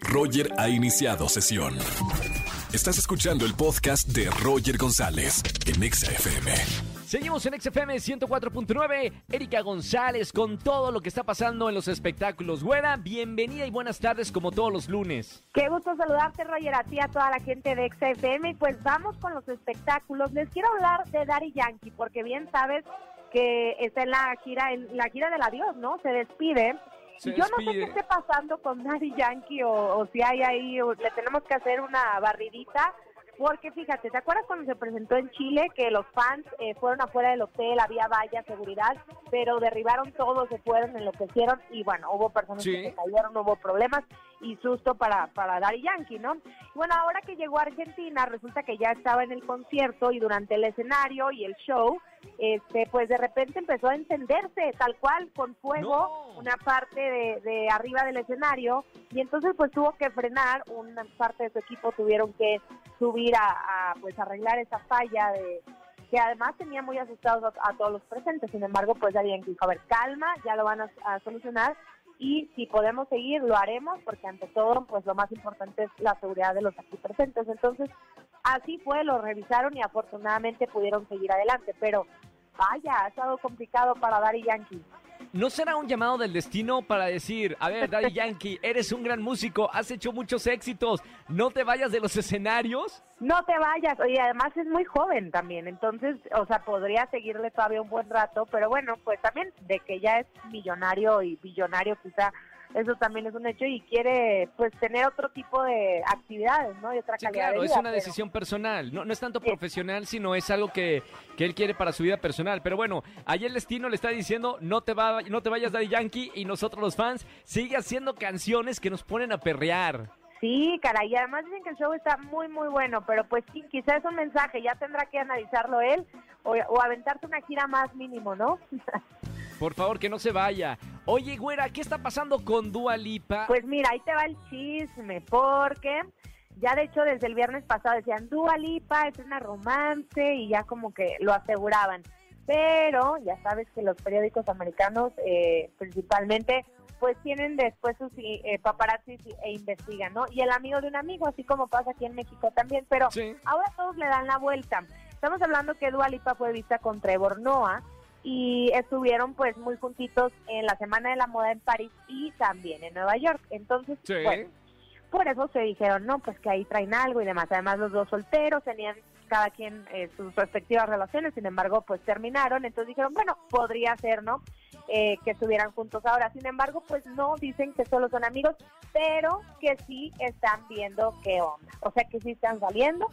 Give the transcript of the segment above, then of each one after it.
Roger ha iniciado sesión. Estás escuchando el podcast de Roger González en Exa FM. Seguimos en XFM 104.9. Erika González con todo lo que está pasando en los espectáculos. Güera, bienvenida y buenas tardes como todos los lunes. Qué gusto saludarte, Roger, a ti, a toda la gente de XFM. Pues vamos con los espectáculos. Les quiero hablar de Daddy Yankee, porque bien sabes que está en la gira, en la gira del adiós, ¿no? Se despide. Se Yo no sé qué esté pasando con Daddy Yankee o, o si hay ahí, o le tenemos que hacer una barridita. Porque fíjate, ¿te acuerdas cuando se presentó en Chile que los fans eh, fueron afuera del hotel, había valla, seguridad, pero derribaron todo, se fueron, enloquecieron y bueno, hubo personas Sí. que se cayeron, hubo problemas y susto para, para Daddy Yankee, ¿no? Bueno, ahora que llegó a Argentina, resulta que ya estaba en el concierto y durante el escenario y el show, este, pues de repente empezó a encenderse tal cual con fuego No. una parte de, de arriba del escenario y entonces pues tuvo que frenar, una parte de su equipo tuvieron que subir a, a, pues arreglar esa falla de que además tenía muy asustados a, todos los presentes, sin embargo pues ya que dijo, a ver, calma, ya lo van a, a solucionar y si podemos seguir lo haremos porque ante todo pues lo más importante es la seguridad de los aquí presentes, entonces así fue, lo revisaron y afortunadamente pudieron seguir adelante, pero vaya, ha estado complicado para Daddy Yankee. ¿No será un llamado del destino para decir, a ver, Daddy Yankee, eres un gran músico, has hecho muchos éxitos, no te vayas de los escenarios? No te vayas, oye, además es muy joven también, entonces, o sea, podría seguirle todavía un buen rato, pero bueno, pues también de que ya es millonario y billonario quizá, eso también es un hecho y quiere pues tener otro tipo de actividades, ¿no? Y otra Sí, calidad claro, de es una pero- decisión personal. No, no es tanto Sí. profesional, sino es algo que, que él quiere para su vida personal. Pero bueno, ahí el destino le está diciendo, no te, va, no te vayas Daddy Yankee y nosotros los fans sigue haciendo canciones que nos ponen a perrear. Sí, caray, y además dicen que el show está muy, muy bueno, pero pues sí, quizás es un mensaje, ya tendrá que analizarlo él o, o aventarse una gira más mínimo, ¿no? Por favor, que no se vaya. Oye, güera, ¿qué está pasando con Dua Lipa? Pues mira, ahí te va el chisme, porque ya de hecho desde el viernes pasado decían Dua Lipa es una romance y ya como que lo aseguraban. Pero ya sabes que los periódicos americanos eh, principalmente pues tienen después sus eh, paparazzis e investigan, ¿no? Y el amigo de un amigo, así como pasa aquí en México también, pero Sí. ahora todos le dan la vuelta. Estamos hablando que Dua Lipa fue vista con Trevor Noah y estuvieron pues muy juntitos en la Semana de la Moda en París y también en Nueva York. Entonces, Sí. bueno, por eso se dijeron, no, pues que ahí traen algo y demás. Además, los dos solteros tenían cada quien eh, sus respectivas relaciones, sin embargo, pues terminaron. Entonces dijeron, bueno, podría ser, ¿no? Eh, que estuvieran juntos ahora. Sin embargo, pues no dicen que solo son amigos, pero que sí están viendo qué onda. O sea, que sí están saliendo,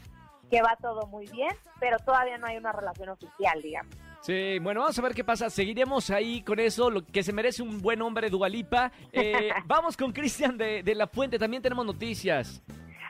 que va todo muy bien, pero todavía no hay una relación oficial, digamos. Sí, bueno, vamos a ver qué pasa. Seguiremos ahí con eso, lo que se merece un buen hombre, Dualipa. Eh, vamos con Cristian de, de La Fuente, también tenemos noticias.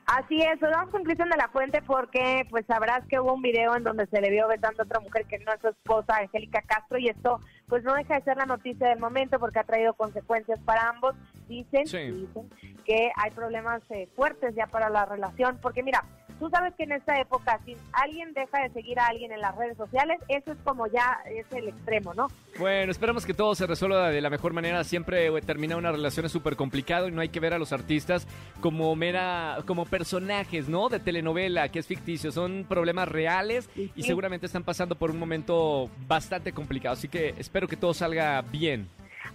Así es, vamos con Cristian de la Fuente porque pues sabrás que hubo un video en donde se le vio besando a otra mujer que no es su esposa, Angélica Castro, y esto pues no deja de ser la noticia del momento porque ha traído consecuencias para ambos. Dicen, Sí. dicen que hay problemas eh, fuertes ya para la relación, porque mira, tú sabes que en esta época si alguien deja de seguir a alguien en las redes sociales, eso es como ya es el extremo, ¿no? Bueno, esperamos que todo se resuelva de la mejor manera. Siempre eh, terminar una relación es súper complicado y no hay que ver a los artistas como mera, como personajes, ¿no? De telenovela, que es ficticio. Son problemas reales Sí, y seguramente están pasando por un momento bastante complicado. Así que espero que todo salga bien.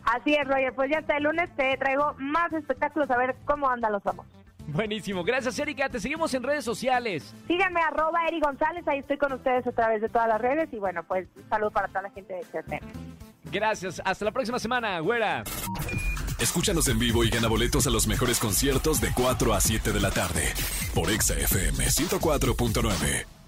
Así es, Roger, pues ya hasta el lunes te traigo más espectáculos a ver cómo andan los famosos. Buenísimo. Gracias, Erika. Te seguimos en redes sociales. Síganme arroba Eri González, ahí estoy con ustedes a través de todas las redes y bueno, pues un saludo para toda la gente de XFM. Gracias. Hasta la próxima semana, güera. Escúchanos en vivo y gana boletos a los mejores conciertos de 4 a 7 de la tarde por Exa FM 104.9.